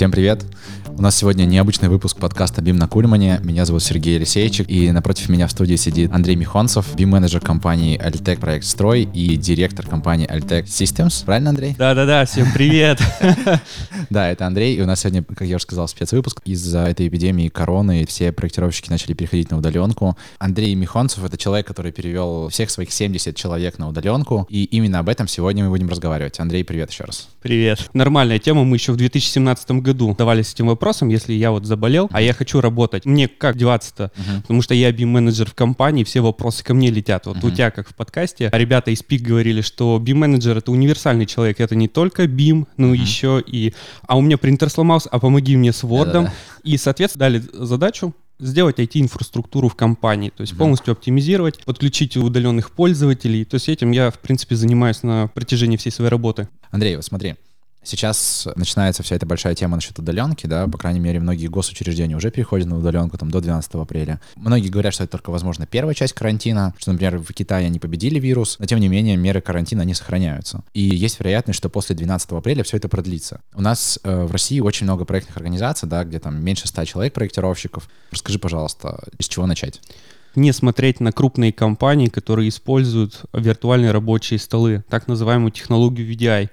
Всем привет! У нас сегодня необычный выпуск подкаста BIM на Кульмане. Меня зовут Сергей Елисейчик, и напротив меня в студии сидит Андрей Михонцев, BIM-менеджер компании Altec Проект Строй и директор компании Altec Systems. Правильно, Андрей? Да-да-да, всем привет! Да, это Андрей, и у нас сегодня, как я уже сказал, спецвыпуск. Из-за этой эпидемии короны все проектировщики начали переходить на удаленку. Андрей Михонцев — это человек, который перевел всех своих 70 человек на удаленку, и именно об этом сегодня мы будем разговаривать. Андрей, привет еще раз. Привет. Нормальная тема, мы еще в 2017 году давались этим вопросом, вопросом, если я вот заболел, а я хочу работать. Мне как деваться-то? Uh-huh. Потому что я BIM-менеджер в компании, все вопросы ко мне летят. Вот uh-huh. у тебя, как в подкасте, а ребята из ПИК говорили, что BIM-менеджер — это универсальный человек, это не только BIM, но uh-huh. еще и... А у меня принтер сломался, а помоги мне с Word. Да-да-да. И, соответственно, дали задачу сделать IT-инфраструктуру в компании, то есть uh-huh. полностью оптимизировать, подключить удаленных пользователей. То есть этим я, в принципе, занимаюсь на протяжении всей своей работы. Андрей, вот смотри, Сейчас начинается вся эта большая тема насчет удаленки, да, по крайней мере, многие госучреждения уже переходят на удаленку там до 12 апреля. Многие говорят, что это только, возможно, первая часть карантина, что, например, в Китае они победили вирус, но, тем не менее, меры карантина, они сохраняются. И есть вероятность, что после 12 апреля все это продлится. У нас э, в России очень много проектных организаций, да, где там меньше 100 человек проектировщиков. Расскажи, пожалуйста, с чего начать? не смотреть на крупные компании, которые используют виртуальные рабочие столы, так называемую технологию VDI.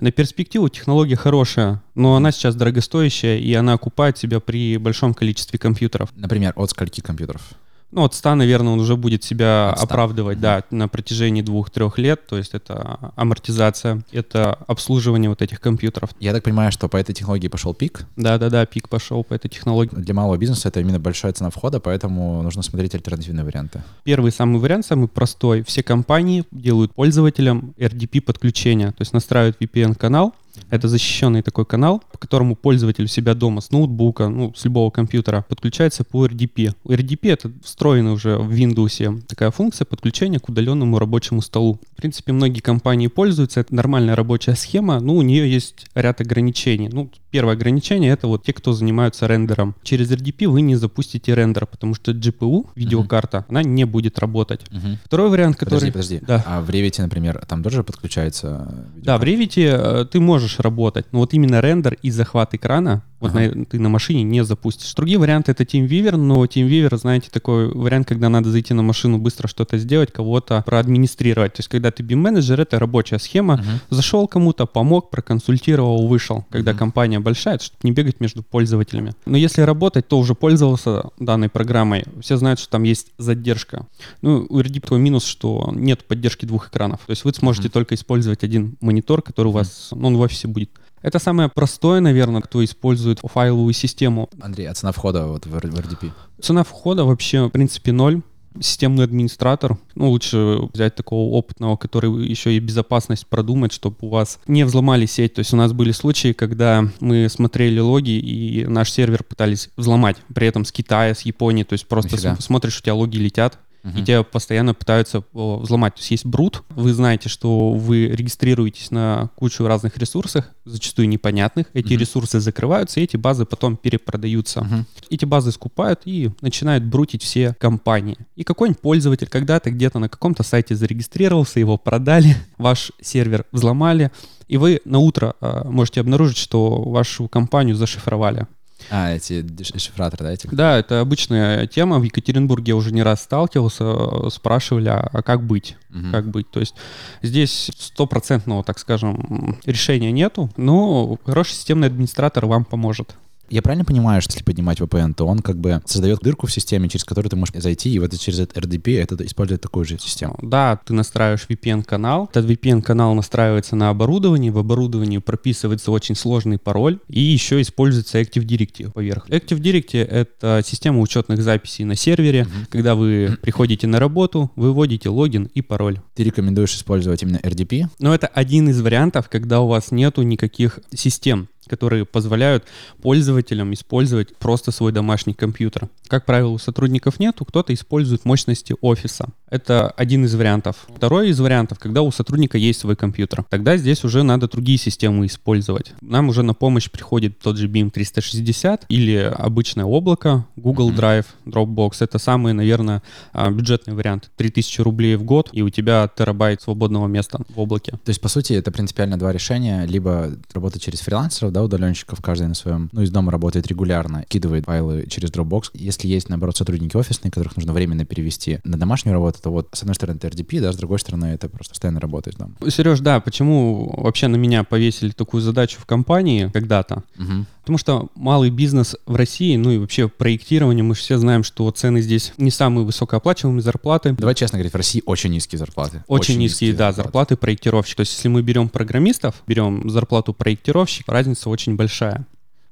На перспективу технология хорошая, но она сейчас дорогостоящая, и она окупает себя при большом количестве компьютеров. Например, от скольки компьютеров? Ну, от 100, наверное, он уже будет себя оправдывать, да, на протяжении двух-трех лет. То есть это амортизация, это обслуживание вот этих компьютеров. Я так понимаю, что по этой технологии пошел пик? Да-да-да, пик пошел по этой технологии. Для малого бизнеса это именно большая цена входа, поэтому нужно смотреть альтернативные варианты. Первый самый вариант, самый простой. Все компании делают пользователям RDP-подключение, то есть настраивают VPN-канал, это защищенный такой канал, по которому пользователь у себя дома с ноутбука, ну, с любого компьютера подключается по RDP. RDP — это встроенная уже в Windows такая функция подключения к удаленному рабочему столу. В принципе, многие компании пользуются, это нормальная рабочая схема, но у нее есть ряд ограничений. Ну, первое ограничение — это вот те, кто занимаются рендером. Через RDP вы не запустите рендер, потому что GPU, видеокарта, uh-huh. она не будет работать. Uh-huh. Второй вариант, который... Подожди, подожди. Да. А в Revit, например, там тоже подключается видеокарта? Да, в Revit э, ты можешь можешь работать. Но вот именно рендер и захват экрана вот ага. на, ты на машине не запустишь. Другие варианты это TeamViewer, но TeamViewer, знаете, такой вариант, когда надо зайти на машину, быстро что-то сделать, кого-то проадминистрировать. То есть, когда ты BIM-менеджер, это рабочая схема. Ага. Зашел кому-то, помог, проконсультировал, вышел. Когда ага. компания большая, чтобы не бегать между пользователями. Но если работать, то уже пользовался данной программой. Все знают, что там есть задержка. Ну, у твой минус, что нет поддержки двух экранов. То есть вы сможете только использовать один монитор, который у вас, ну, он в офисе будет это самое простое, наверное, кто использует файловую систему. Андрей, а цена входа вот в RDP? Цена входа вообще, в принципе, ноль системный администратор. Ну, лучше взять такого опытного, который еще и безопасность продумать, чтобы у вас не взломали сеть. То есть у нас были случаи, когда мы смотрели логи, и наш сервер пытались взломать, при этом с Китая, с Японии. То есть просто Нифига. смотришь, у тебя логи летят, и тебя постоянно пытаются взломать. То есть есть брут, вы знаете, что вы регистрируетесь на кучу разных ресурсах, зачастую непонятных, эти uh-huh. ресурсы закрываются, и эти базы потом перепродаются. Uh-huh. Эти базы скупают и начинают брутить все компании. И какой-нибудь пользователь когда-то где-то на каком-то сайте зарегистрировался, его продали, ваш сервер взломали, и вы на утро э, можете обнаружить, что вашу компанию зашифровали. А, эти дешифраторы, да, эти? Да, это обычная тема. В Екатеринбурге я уже не раз сталкивался, спрашивали, а, а как быть? Угу. Как быть? То есть здесь стопроцентного, так скажем, решения нету, но хороший системный администратор вам поможет. Я правильно понимаю, что если поднимать VPN, то он как бы создает дырку в системе, через которую ты можешь зайти, и вот через этот RDP это использует такую же систему? Да, ты настраиваешь VPN-канал. Этот VPN-канал настраивается на оборудовании. В оборудовании прописывается очень сложный пароль, и еще используется Active Directory поверх. Active Directory — это система учетных записей на сервере. Угу. Когда вы приходите на работу, вы вводите логин и пароль. Ты рекомендуешь использовать именно RDP? Но это один из вариантов, когда у вас нету никаких систем которые позволяют пользователям использовать просто свой домашний компьютер. Как правило, у сотрудников нету, кто-то использует мощности офиса. Это один из вариантов. Второй из вариантов, когда у сотрудника есть свой компьютер. Тогда здесь уже надо другие системы использовать. Нам уже на помощь приходит тот же BIM 360 или обычное облако, Google Drive, Dropbox. Это самые, наверное, а, бюджетные варианты. 3000 рублей в год, и у тебя терабайт свободного места в облаке. То есть, по сути, это принципиально два решения. Либо работать через фрилансеров, да, удаленщиков, каждый на своем, ну, из дома работает регулярно, кидывает файлы через Dropbox. Если есть, наоборот, сотрудники офисные, которых нужно временно перевести на домашнюю работу, то вот, с одной стороны, это RDP, да, с другой стороны, это просто постоянно работаешь там. Сереж, да, почему вообще на меня повесили такую задачу в компании когда-то? Угу. Потому что малый бизнес в России, ну и вообще проектирование, мы же все знаем, что цены здесь не самые высокооплачиваемые зарплаты. Давай честно говорить, в России очень низкие зарплаты. Очень, низкие, да, зарплаты проектировщиков. То есть если мы берем программистов, берем зарплату проектировщика, разница очень большая.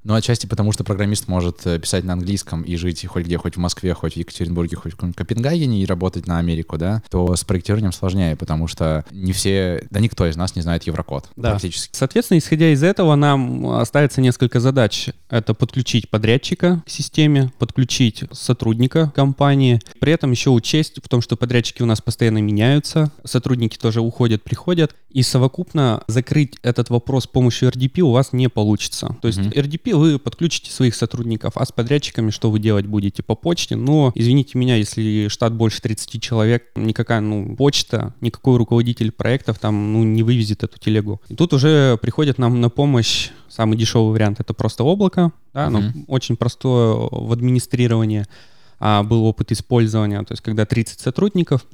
Ну, отчасти потому, что программист может э, писать на английском и жить хоть где, хоть в Москве, хоть в Екатеринбурге, хоть в Копенгагене и работать на Америку, да, то с проектированием сложнее, потому что не все, да никто из нас не знает еврокод Да. практически. Соответственно, исходя из этого, нам остается несколько задач. Это подключить подрядчика к системе, подключить сотрудника компании, при этом еще учесть в том, что подрядчики у нас постоянно меняются, сотрудники тоже уходят, приходят, и совокупно закрыть этот вопрос с помощью RDP у вас не получится. То есть Мгм. RDP вы подключите своих сотрудников, а с подрядчиками что вы делать будете по почте? Но, извините меня, если штат больше 30 человек, никакая, ну, почта, никакой руководитель проектов там, ну, не вывезет эту телегу. И тут уже приходит нам на помощь самый дешевый вариант, это просто облако, да, ну, Мгм. очень простое в администрировании. А, был опыт использования, то есть когда 30 сотрудников,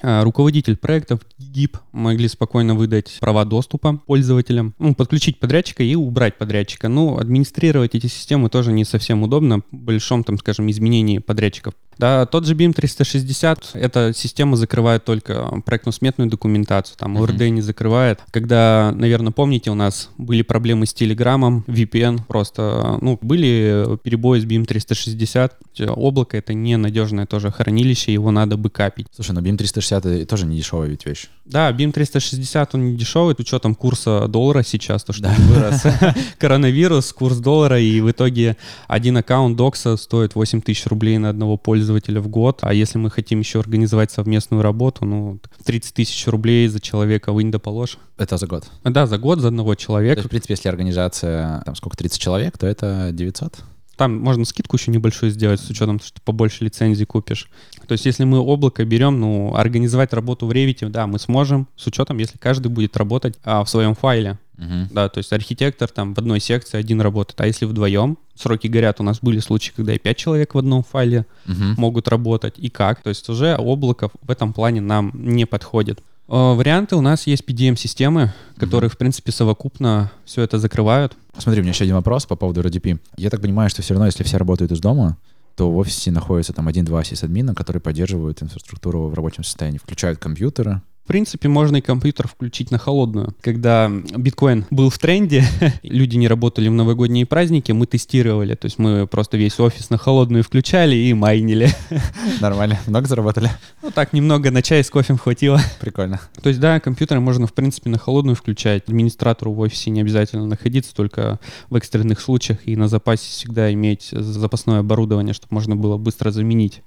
руководитель проектов ГИП могли спокойно выдать права доступа пользователям, ну, подключить подрядчика и убрать подрядчика. Но администрировать эти системы тоже не совсем удобно в большом, там, скажем, изменении подрядчиков. Да, тот же BIM 360, эта система закрывает только проектно-сметную документацию, там. ОРД не закрывает. Когда, наверное, помните, у нас были проблемы с Телеграмом, VPN, просто, ну, были перебои с BIM 360. Облако — это ненадежное тоже хранилище, его надо бэкапить. Слушай, но BIM 360 и тоже не дешевая ведь вещь. Да, BIM 360, он не дешевый, с учетом курса доллара сейчас, то, что Да. вырос. Коронавирус, курс доллара, и в итоге один аккаунт докса стоит 8 тысяч рублей на одного пользователя в год. А если мы хотим еще организовать совместную работу, ну, 30 тысяч рублей за человека вынь да положь. Это за год. А, Да, за год за одного То есть, человека. в принципе, если организация, там, сколько, 30 человек, то это 900? Там можно скидку еще небольшую сделать, с учетом, что побольше лицензий купишь. То есть, если мы облако берем, ну, организовать работу в Revit, да, мы сможем, с учетом, если каждый будет работать а, в своем файле. Мгм. Да, то есть архитектор там в одной секции один работает, а если вдвоем, сроки горят, у нас были случаи, когда и пять человек в одном файле Мгм. могут работать, и как. То есть уже облако в этом плане нам не подходит. Э, Варианты у нас есть PDM-системы, которые, в принципе, совокупно все это закрывают. Смотри, у меня еще один вопрос по поводу RDP. Я так понимаю, что все равно, если все работают из дома, то в офисе находится там один-два сисадмина, которые поддерживают инфраструктуру в рабочем состоянии, включают компьютеры. В принципе, можно и компьютер включить на холодную. Когда биткоин был в тренде, люди не работали в новогодние праздники, мы тестировали. То есть мы просто весь офис на холодную включали и майнили. Нормально. Много заработали? Ну так, немного на чай с кофем хватило. Прикольно. То есть, да, компьютер можно, в принципе, на холодную включать. Администратору в офисе не обязательно находиться, только в экстренных случаях и на запасе всегда иметь запасное оборудование, чтобы можно было быстро заменить.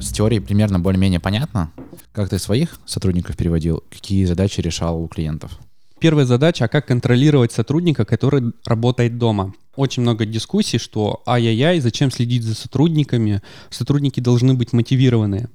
С теорией примерно более-менее понятно. Как ты своих сотрудников переводил? Какие задачи решал у клиентов? Первая задача, а как контролировать сотрудника, который работает дома? Очень много дискуссий, что ай-яй-яй, зачем следить за сотрудниками? Сотрудники должны быть мотивированные.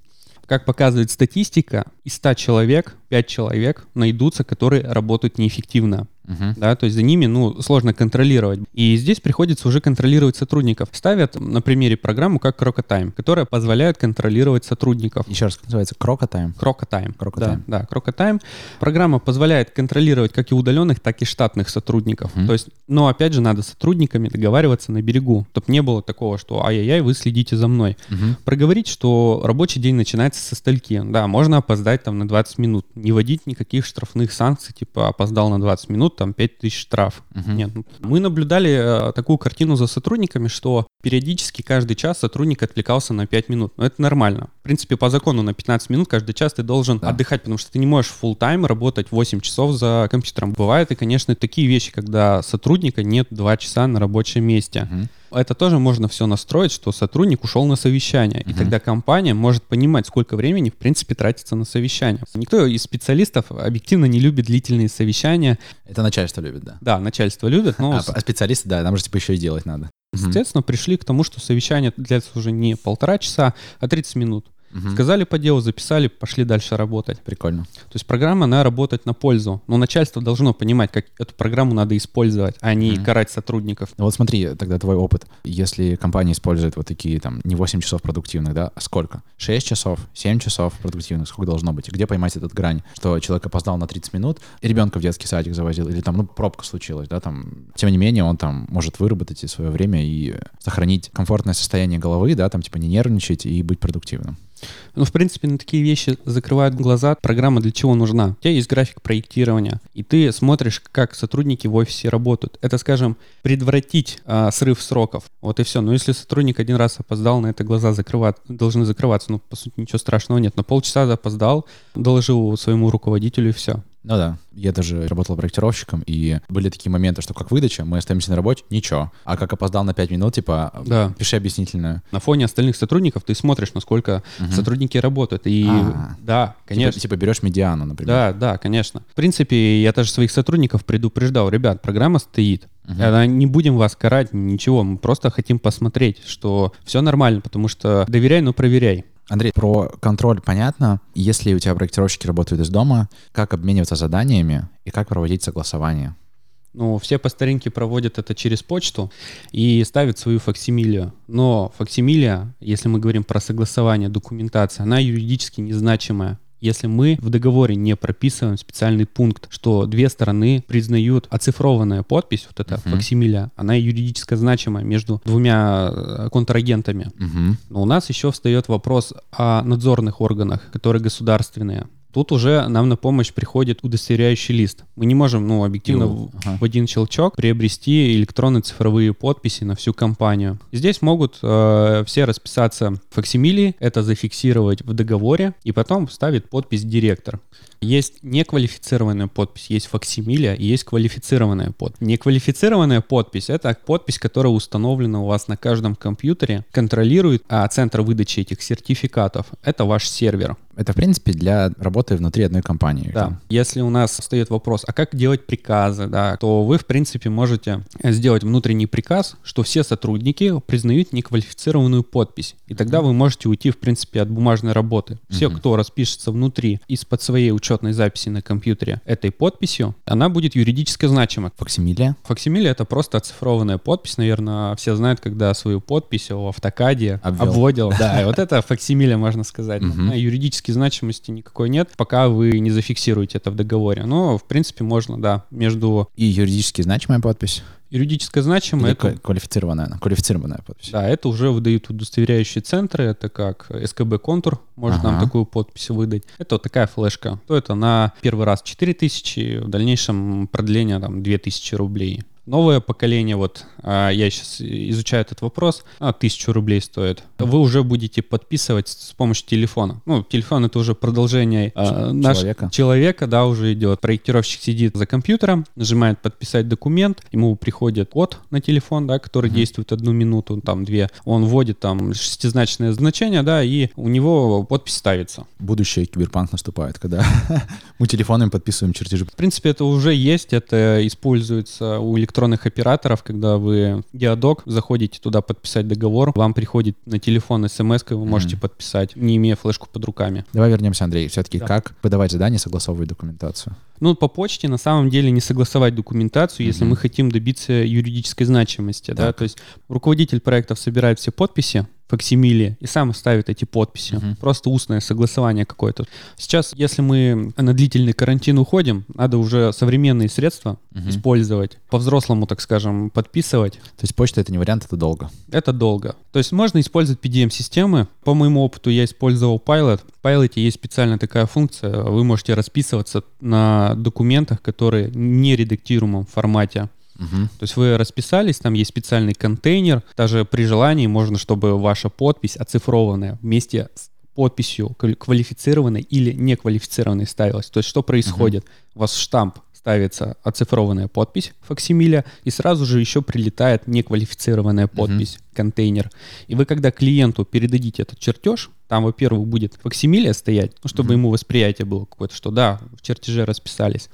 Как показывает статистика, из 100 человек 5 человек найдутся, которые работают неэффективно. Мгм. да, то есть за ними, ну, сложно контролировать. И здесь приходится уже контролировать сотрудников. Ставят на примере программу как Crocotime, которая позволяет контролировать сотрудников. Еще раз, как называется? Крокотайм? Crocotime. Crocotime. Да, да, Crocotime. Программа позволяет контролировать как и удаленных, так и штатных сотрудников. Мгм. То есть, но опять же, надо с сотрудниками договариваться на берегу, чтобы не было такого, что ай-яй-яй, вы следите за мной. Мгм. Проговорить, что рабочий день начинается со стальки. Да, можно опоздать там на 20 минут. Не вводить никаких штрафных санкций, типа опоздал на 20 минут, там 5000 штраф. Мгм. Нет. ну, Мы наблюдали э, такую картину за сотрудниками, что Периодически каждый час сотрудник отвлекался на 5 минут. Но это нормально. В принципе, по закону на 15 минут каждый час ты должен Да. отдыхать, потому что ты не можешь full тайм работать 8 часов за компьютером. Бывают и, конечно, такие вещи, когда сотрудника нет 2 часа на рабочем месте. Мгм. Это тоже можно все настроить, что сотрудник ушел на совещание. И Мгм. тогда компания может понимать, сколько времени, в принципе, тратится на совещание. Никто из специалистов объективно не любит длительные совещания. Это начальство любит, да. Да, начальство любит, но, А, а специалисты, да, нам же типа еще и делать надо. Мгм. естественно, пришли к тому, что совещание длится уже не полтора часа, а 30 минут. Мгм. Сказали по делу, записали, пошли дальше работать. Прикольно. То есть программа, она работает на пользу. Но начальство должно понимать, как эту программу надо использовать, а не Мгм. карать сотрудников. Вот смотри, тогда твой опыт. Если компания использует вот такие там не 8 часов продуктивных, да, а сколько? 6 часов, 7 часов продуктивных, сколько должно быть? Где поймать этот грань? Что человек опоздал на 30 минут, и ребенка в детский садик завозил, или там, ну, пробка случилась, да, там. Тем не менее, он там может выработать и свое время и сохранить комфортное состояние головы, да, там, типа, не нервничать и быть продуктивным. Ну, в принципе, на такие вещи закрывают глаза. Программа для чего нужна? У тебя есть график проектирования, и ты смотришь, как сотрудники в офисе работают. Это, скажем, предотвратить а, срыв сроков. Вот и все. Но если сотрудник один раз опоздал, на это глаза закрывать, должны закрываться. Ну, по сути, ничего страшного нет. Но полчаса опоздал, доложил своему руководителю, и все. Ну да, я даже работал проектировщиком, и были такие моменты, что как выдача, мы остаемся на работе, ничего. А как опоздал на 5 минут, типа, Да. пиши объяснительную. На фоне остальных сотрудников ты смотришь, насколько Мгм. сотрудники работают. И А. да, конечно. Типа, типа берешь медиану, например. Да, да, конечно. В принципе, я даже своих сотрудников предупреждал. Ребят, программа стоит. Она- Не будем вас карать, ничего. Мы просто хотим посмотреть, что все нормально, потому что доверяй, но проверяй. Андрей, про контроль понятно. Если у тебя проектировщики работают из дома, как обмениваться заданиями и как проводить согласование? Ну, все по старинке проводят это через почту и ставят свою факсимилию. Но факсимилия, если мы говорим про согласование, документация, она юридически незначимая. Если мы в договоре не прописываем специальный пункт, что две стороны признают оцифрованная подпись, вот эта Мгм. факсимилия, она юридически значимая между двумя э, контрагентами. Мгм. Но у нас еще встает вопрос о надзорных органах, которые государственные. Тут уже нам на помощь приходит удостоверяющий лист. Мы не можем, ну, объективно в, ага. в один щелчок приобрести электронные цифровые подписи на всю компанию. Здесь могут э, все расписаться факсимилии, это зафиксировать в договоре, и потом ставит подпись директор. Есть неквалифицированная подпись, есть факсимилия и есть квалифицированная подпись. Неквалифицированная подпись — это подпись, которая установлена у вас на каждом компьютере, контролирует, а центр выдачи этих сертификатов — это ваш сервер. Это, в принципе, для работы внутри одной компании. Да. Если у нас встает вопрос, а как делать приказы, да, то вы, в принципе, можете сделать внутренний приказ, что все сотрудники признают неквалифицированную подпись. И тогда вы можете уйти, в принципе, от бумажной работы. Все, кто распишется внутри из-под своей учетной записи на компьютере этой подписью, она будет юридически значима. Факсимилия? Факсимиле это просто оцифрованная подпись, наверное, все знают, когда свою подпись в автокаде Обвел. обводил. Да, вот это факсимиле, можно сказать. Мгм. Юридической значимости никакой нет, пока вы не зафиксируете это в договоре. Но, в принципе, можно, да, между И юридически значимая подпись? юридически значимой, Или это, ква- квалифицированная? она? Квалифицированная подпись. да, это уже выдают удостоверяющие центры, это как СКБ Контур может нам Ага. такую подпись выдать. Это вот такая флешка. То это на первый раз 4000, в дальнейшем продление там 2000 рублей. Новое поколение, вот а, я сейчас изучаю этот вопрос, а, 1000 рублей стоит. Вы уже будете подписывать с помощью телефона. Ну, телефон это уже продолжение а, наш- Человека. человека, да, уже идет. Проектировщик сидит за компьютером, нажимает подписать документ, ему приходит код на телефон, да, который Мгм. действует одну минуту, там две. Он вводит там шестизначное значение, да, и у него подпись ставится. Будущее киберпанк наступает, когда мы телефонами подписываем чертежи. В принципе, это уже есть, это используется у электронных операторов, когда вы диадок, заходите туда подписать договор, вам приходит на телефон смс, вы можете Мгм. подписать, не имея флешку под руками. Давай вернемся, Андрей. Все-таки Да. как выдавать задание, согласовывать документацию? Ну, по почте на самом деле не согласовать документацию, если Мгм. мы хотим добиться юридической значимости. Да? То есть руководитель проектов собирает все подписи, факсимиле, и сам ставит эти подписи. Мгм. Просто устное согласование какое-то. Сейчас, если мы на длительный карантин уходим, надо уже современные средства Мгм. использовать, по-взрослому, так скажем, подписывать. То есть почта — это не вариант, это долго. Это долго. То есть можно использовать PDM-системы. По моему опыту я использовал Pilot. В Pilot есть специально такая функция. Вы можете расписываться на документах, которые не редактируемом формате. Мгм. То есть вы расписались, там есть специальный контейнер. Даже при желании можно, чтобы ваша подпись оцифрованная вместе с подписью квали- квалифицированной или неквалифицированной ставилась. То есть что происходит? У вас штамп ставится оцифрованная подпись факсимиля, и сразу же еще прилетает неквалифицированная подпись, контейнер. И вы, когда клиенту передадите этот чертеж, там, во-первых, будет факсимилия стоять, ну, чтобы ему восприятие было какое-то, что да, в чертеже расписались.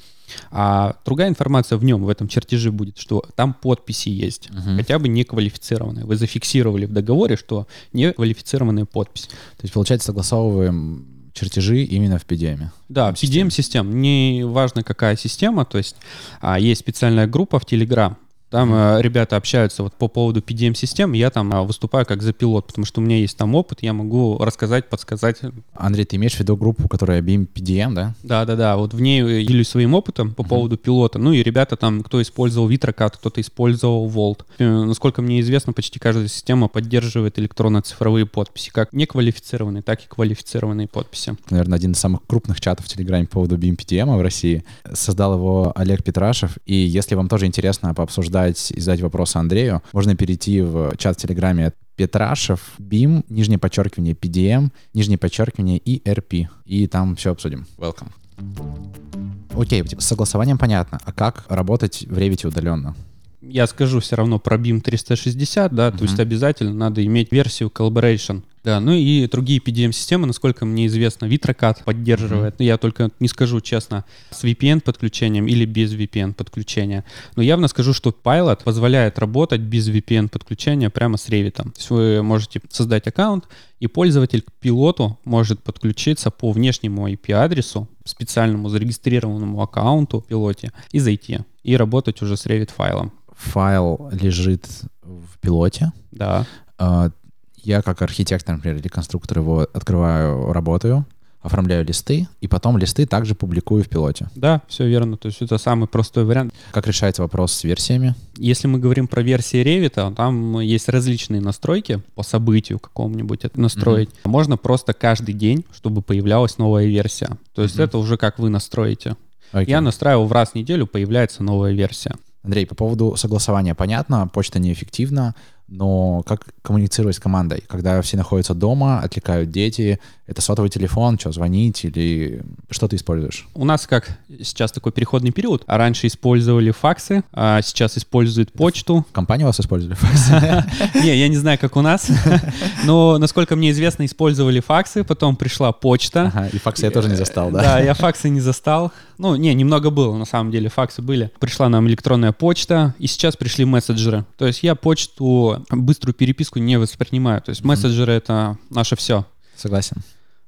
А другая информация в нем, в этом чертеже будет, что там подписи есть, хотя бы неквалифицированные. Вы зафиксировали в договоре, что неквалифицированная подпись. То есть, получается, согласовываем чертежи именно в PDM. Да, PDM-систем, не важно какая система, то есть а, есть специальная группа в Telegram, там э, ребята общаются вот по поводу PDM-систем, я там а, выступаю как за пилот, потому что у меня есть там опыт, я могу рассказать, подсказать. Андрей, ты имеешь в виду группу, которая BIM PDM, да? Да-да-да, вот в ней э, делюсь своим опытом по поводу пилота. Ну и ребята там, кто использовал Vitrocad, кто-то использовал Volt. Э, Насколько мне известно, почти каждая система поддерживает электронно-цифровые подписи, как неквалифицированные, так и квалифицированные подписи. наверное, один из самых крупных чатов в Телеграме по поводу BIM PDM в России. Создал его Олег Петрашев. И если вам тоже интересно пообсуждать и задать вопросы Андрею, можно перейти в чат в Телеграме Петрашев, BIM, нижнее подчеркивание PDM, нижнее подчеркивание и RP. И там все обсудим. Welcome. Окей, с согласованием понятно. А как работать в Revit удаленно? Я скажу все равно про BIM 360, да, то есть обязательно надо иметь версию Collaboration. Да, ну и другие PDM-системы, насколько мне известно, Vitrocad поддерживает. Ну, Я только не скажу честно, с VPN-подключением или без VPN-подключения. Но явно скажу, что Pilot позволяет работать без VPN-подключения прямо с Revit. То есть вы можете создать аккаунт, и пользователь к пилоту может подключиться по внешнему IP-адресу, специальному зарегистрированному аккаунту в пилоте, и зайти, и работать уже с Revit-файлом. Файл лежит в пилоте. Да. Я как архитектор, например, или конструктор его открываю, работаю, оформляю листы, и потом листы также публикую в пилоте. Да, все верно. То есть это самый простой вариант. Как решается вопрос с версиями? Если мы говорим про версии Revit, там есть различные настройки по событию какому-нибудь это настроить. Можно просто каждый день, чтобы появлялась новая версия. То есть это уже как вы настроите. Окей. Я настраиваю в раз в неделю, появляется новая версия. Андрей, по поводу согласования понятно, почта неэффективна, но как коммуницировать с командой? Когда все находятся дома, отвлекают дети, это сотовый телефон, что, звонить или что ты используешь? У нас как сейчас такой переходный период. А раньше использовали факсы, а сейчас используют почту. В компании у вас использовали факс? Не, я не знаю, как у нас, но, насколько мне известно, использовали факсы, потом пришла почта. И факсы я тоже не застал, да? Да, я факсы не застал. Ну, не, немного было, на самом деле, факсы были. Пришла нам электронная почта, и сейчас пришли мессенджеры. То есть я почту, быструю переписку не воспринимаю. То есть мессенджеры — это наше все. Согласен.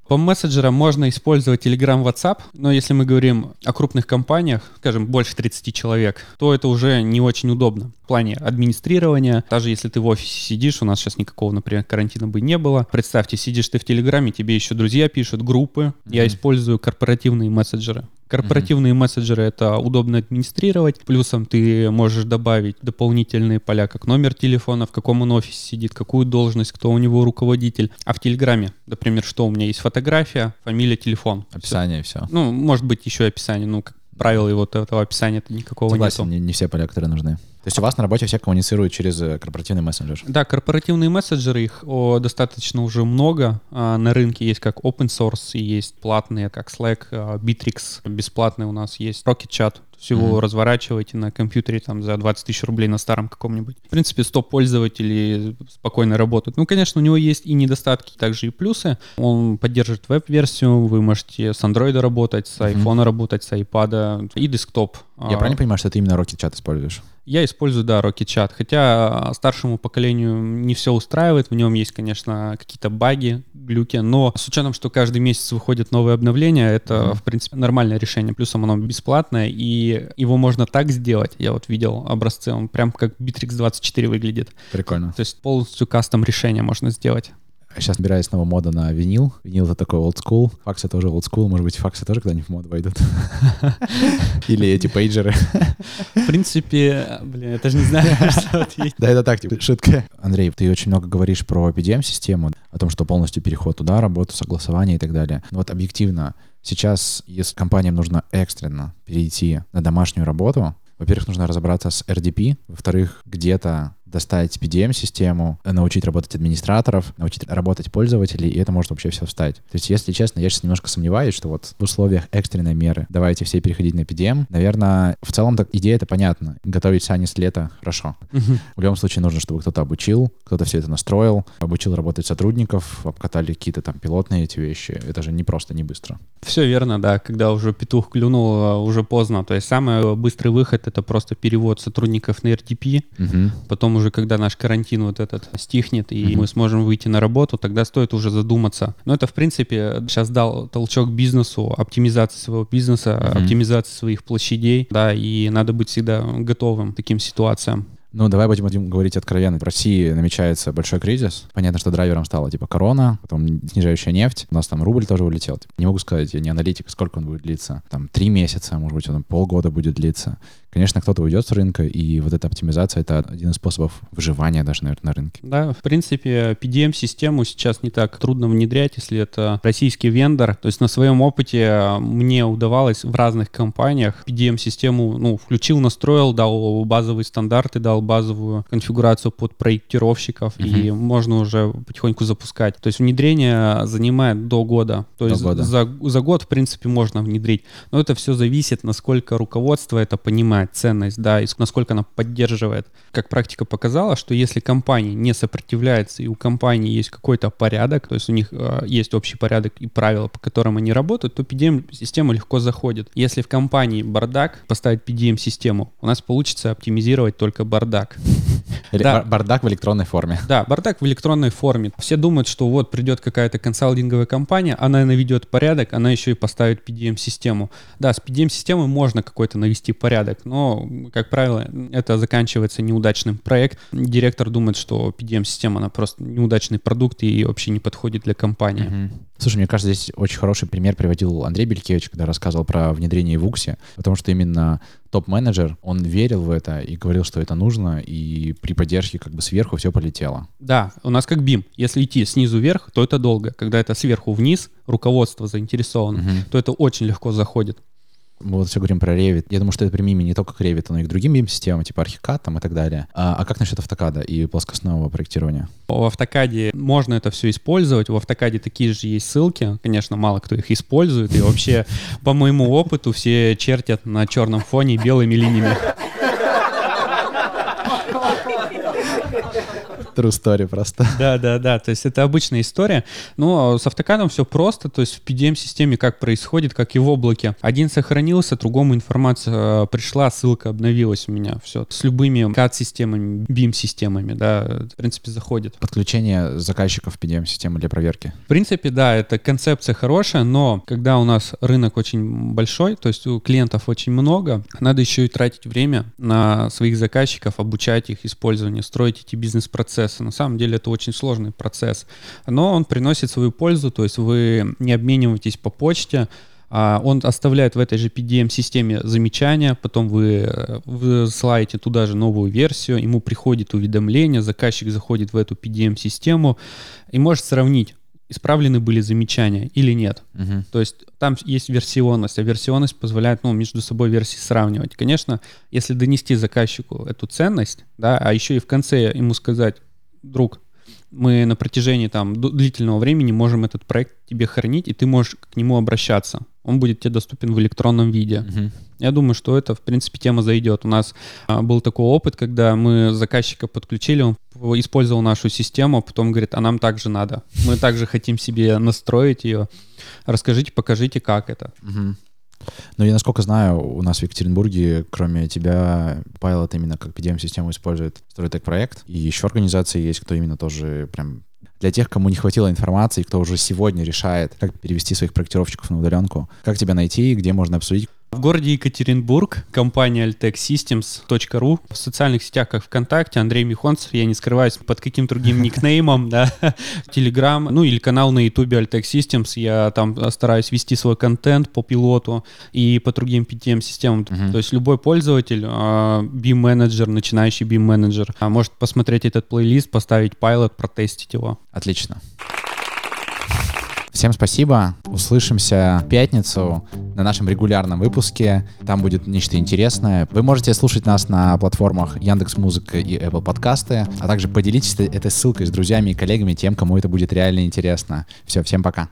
По мессенджерам можно использовать Telegram, WhatsApp, но если мы говорим о крупных компаниях, скажем, больше 30 человек, то это уже не очень удобно в плане администрирования. Даже если ты в офисе сидишь, у нас сейчас никакого, например, карантина бы не было. Представьте, сидишь ты в Телеграме, тебе еще друзья пишут, группы. Я использую корпоративные мессенджеры. Корпоративные мессенджеры это удобно администрировать. Плюсом ты можешь добавить дополнительные поля, как номер телефона, в каком он офисе сидит, какую должность, кто у него руководитель. А в Телеграме, например, что у меня есть фотография, фамилия, телефон. Описание и все. Ну, может быть, еще описание. Ну, как правило, и вот этого описания никакого Согласен, нету. не, не все поля, которые нужны. То есть у вас на работе все коммуницируют через э, корпоративный мессенджер? Да, корпоративные мессенджеры, их о, достаточно уже много. А, на рынке есть как open source, и есть платные, как Slack, а, Bittrex, бесплатный у нас есть, Rocket Chat. Всего Мгм. разворачиваете на компьютере там за 20 тысяч рублей на старом каком-нибудь. В принципе, 100 пользователей спокойно работают. Ну, конечно, у него есть и недостатки, также и плюсы. Он поддерживает веб-версию, вы можете с Android работать, с iPhone работать, с iPad и десктоп. Я А, правильно понимаю, что ты именно Rocket Chat используешь? я использую, да, Rocket Chat, хотя старшему поколению не все устраивает, в нем есть, конечно, какие-то баги, глюки, но с учетом, что каждый месяц выходит новое обновление, это, Мгм. в принципе, нормальное решение, плюсом оно бесплатное, и его можно так сделать, я вот видел образцы, он прям как Bittrex 24 выглядит, Прикольно. то есть полностью кастом решение можно сделать. Сейчас набирается снова мода на винил. Винил это такой old school. Факсы тоже old school. Может быть, факсы тоже когда-нибудь в моду войдут. Или эти пейджеры. В принципе, блин, я даже не знаю, что ответить. Да, это так, типа, шутка. Андрей, ты очень много говоришь про PDM-систему, о том, что полностью переход туда, работу, согласование и так далее. Но вот объективно, сейчас, если компаниям нужно экстренно перейти на домашнюю работу, Во-первых, нужно разобраться с RDP. Во-вторых, где-то достать PDM-систему, научить работать администраторов, научить работать пользователей, и это может вообще все встать. То есть, если честно, я сейчас немножко сомневаюсь, что вот в условиях экстренной меры давайте все переходить на PDM. Наверное, в целом так идея это понятна. Готовить сани с лета хорошо. В любом случае нужно, чтобы кто-то обучил, кто-то все это настроил, обучил работать сотрудников, обкатали какие-то там пилотные эти вещи. Это же не просто, не быстро. Все верно, да. Когда уже петух клюнул, а, уже поздно. То есть самый быстрый выход — это просто перевод сотрудников на RTP, потом уже, когда наш карантин вот этот стихнет, и Мгм. мы сможем выйти на работу, тогда стоит уже задуматься. Но это, в принципе, сейчас дал толчок бизнесу, оптимизации своего бизнеса, Мгм. оптимизации своих площадей, да, и надо быть всегда готовым к таким ситуациям. Ну, давай будем, будем говорить откровенно. В России намечается большой кризис. Понятно, что драйвером стала типа корона, потом снижающая нефть. У нас там рубль тоже улетел. Не могу сказать, я не аналитик, сколько он будет длиться. Там три месяца, может быть, он полгода будет длиться. Конечно, кто-то уйдет с рынка, и вот эта оптимизация — это один из способов выживания даже, наверное, на рынке. Да, в принципе, PDM-систему сейчас не так трудно внедрять, если это российский вендор. То есть на своем опыте э, мне удавалось в разных компаниях PDM-систему, ну, включил, настроил, дал базовые стандарты, дал базовую конфигурацию под проектировщиков, и можно уже потихоньку запускать. То есть внедрение занимает до года. То До есть года. За, за год, в принципе, можно внедрить. Но это все зависит, насколько руководство это понимает, ценность, да, и насколько она поддерживает. Как практика показала, что если компания не сопротивляется, и у компании есть какой-то порядок, то есть у них э, есть общий порядок и правила, по которым они работают, то PDM-система легко заходит. Если в компании бардак, поставить PDM-систему, у нас получится оптимизировать только бардак. Да. бар- бардак в электронной форме. Да, бардак в электронной форме. Все думают, что вот придет какая-то консалтинговая компания, она наведет порядок, она еще и поставит PDM-систему. Да, с PDM-системой можно какой-то навести порядок, но, как правило, это заканчивается неудачным проект. Директор думает, что PDM-система, она просто неудачный продукт и вообще не подходит для компании. Мгм. Слушай, мне кажется, здесь очень хороший пример приводил Андрей Белькевич, когда рассказывал про внедрение в Уксе, потому что именно топ-менеджер, он верил в это и говорил, что это нужно, и при поддержке как бы сверху все полетело. Да, у нас как BIM. Если идти снизу вверх, то это долго. Когда это сверху вниз, руководство заинтересовано, Мгм. то это очень легко заходит. Мы вот все говорим про Revit. Я думаю, что это применимо не только к Revit, но и к другим BIM-системам, типа Archicad там и так далее. А, а как насчет автокада и плоскостного проектирования? В автокаде можно это все использовать. В автокаде такие же есть ссылки. Конечно, мало кто их использует. И вообще, по моему опыту, все чертят на черном фоне белыми линиями. True story просто. Да, да, да. То есть это обычная история. Но с автокадом все просто. То есть в PDM-системе как происходит, как и в облаке. Один сохранился, другому информация э, пришла, ссылка обновилась у меня. Все. С любыми CAD-системами, BIM-системами, да, в принципе, заходит. Подключение заказчиков PDM-системы для проверки. В принципе, да, эта концепция хорошая, но когда у нас рынок очень большой, то есть у клиентов очень много, надо еще и тратить время на своих заказчиков, обучать их использованию, строить эти бизнес-процессы. На самом деле это очень сложный процесс, но он приносит свою пользу, то есть вы не обмениваетесь по почте, а он оставляет в этой же PDM-системе замечания, потом вы э, высылаете туда же новую версию, ему приходит уведомление, заказчик заходит в эту PDM-систему и может сравнить, исправлены были замечания или нет. Мгм. То есть там есть версионность, а версионность позволяет ну, между собой версии сравнивать. Конечно, если донести заказчику эту ценность, да, а еще и в конце ему сказать, друг, мы на протяжении там длительного времени можем этот проект тебе хранить, и ты можешь к нему обращаться. Он будет тебе доступен в электронном виде. Мгм. Я думаю, что это, в принципе, тема зайдет. У нас а, был такой опыт, когда мы заказчика подключили, он использовал нашу систему, а потом говорит, а нам также надо. Мы также хотим себе настроить ее. Расскажите, покажите, как это. Мгм. Ну, я насколько знаю, у нас в Екатеринбурге, кроме тебя, Pilot именно как PDM-систему использует Storytech проект. И еще организации есть, кто именно тоже прям для тех, кому не хватило информации, кто уже сегодня решает, как перевести своих проектировщиков на удаленку, как тебя найти, где можно обсудить. В городе Екатеринбург компания altechsystems.ru в социальных сетях, как ВКонтакте, Андрей Михонцев, я не скрываюсь под каким другим никнеймом, да, Телеграм, ну или канал на Ютубе Altech Systems, я там стараюсь вести свой контент по пилоту и по другим PTM-системам, то есть любой пользователь, а, BIM-менеджер, начинающий BIM-менеджер, а, может посмотреть этот плейлист, поставить пайлот, протестить его. Отлично. Всем спасибо. Услышимся в пятницу на нашем регулярном выпуске. Там будет нечто интересное. Вы можете слушать нас на платформах Яндекс Музыка и Apple Подкасты, а также поделитесь этой ссылкой с друзьями и коллегами, тем, кому это будет реально интересно. Все, всем пока.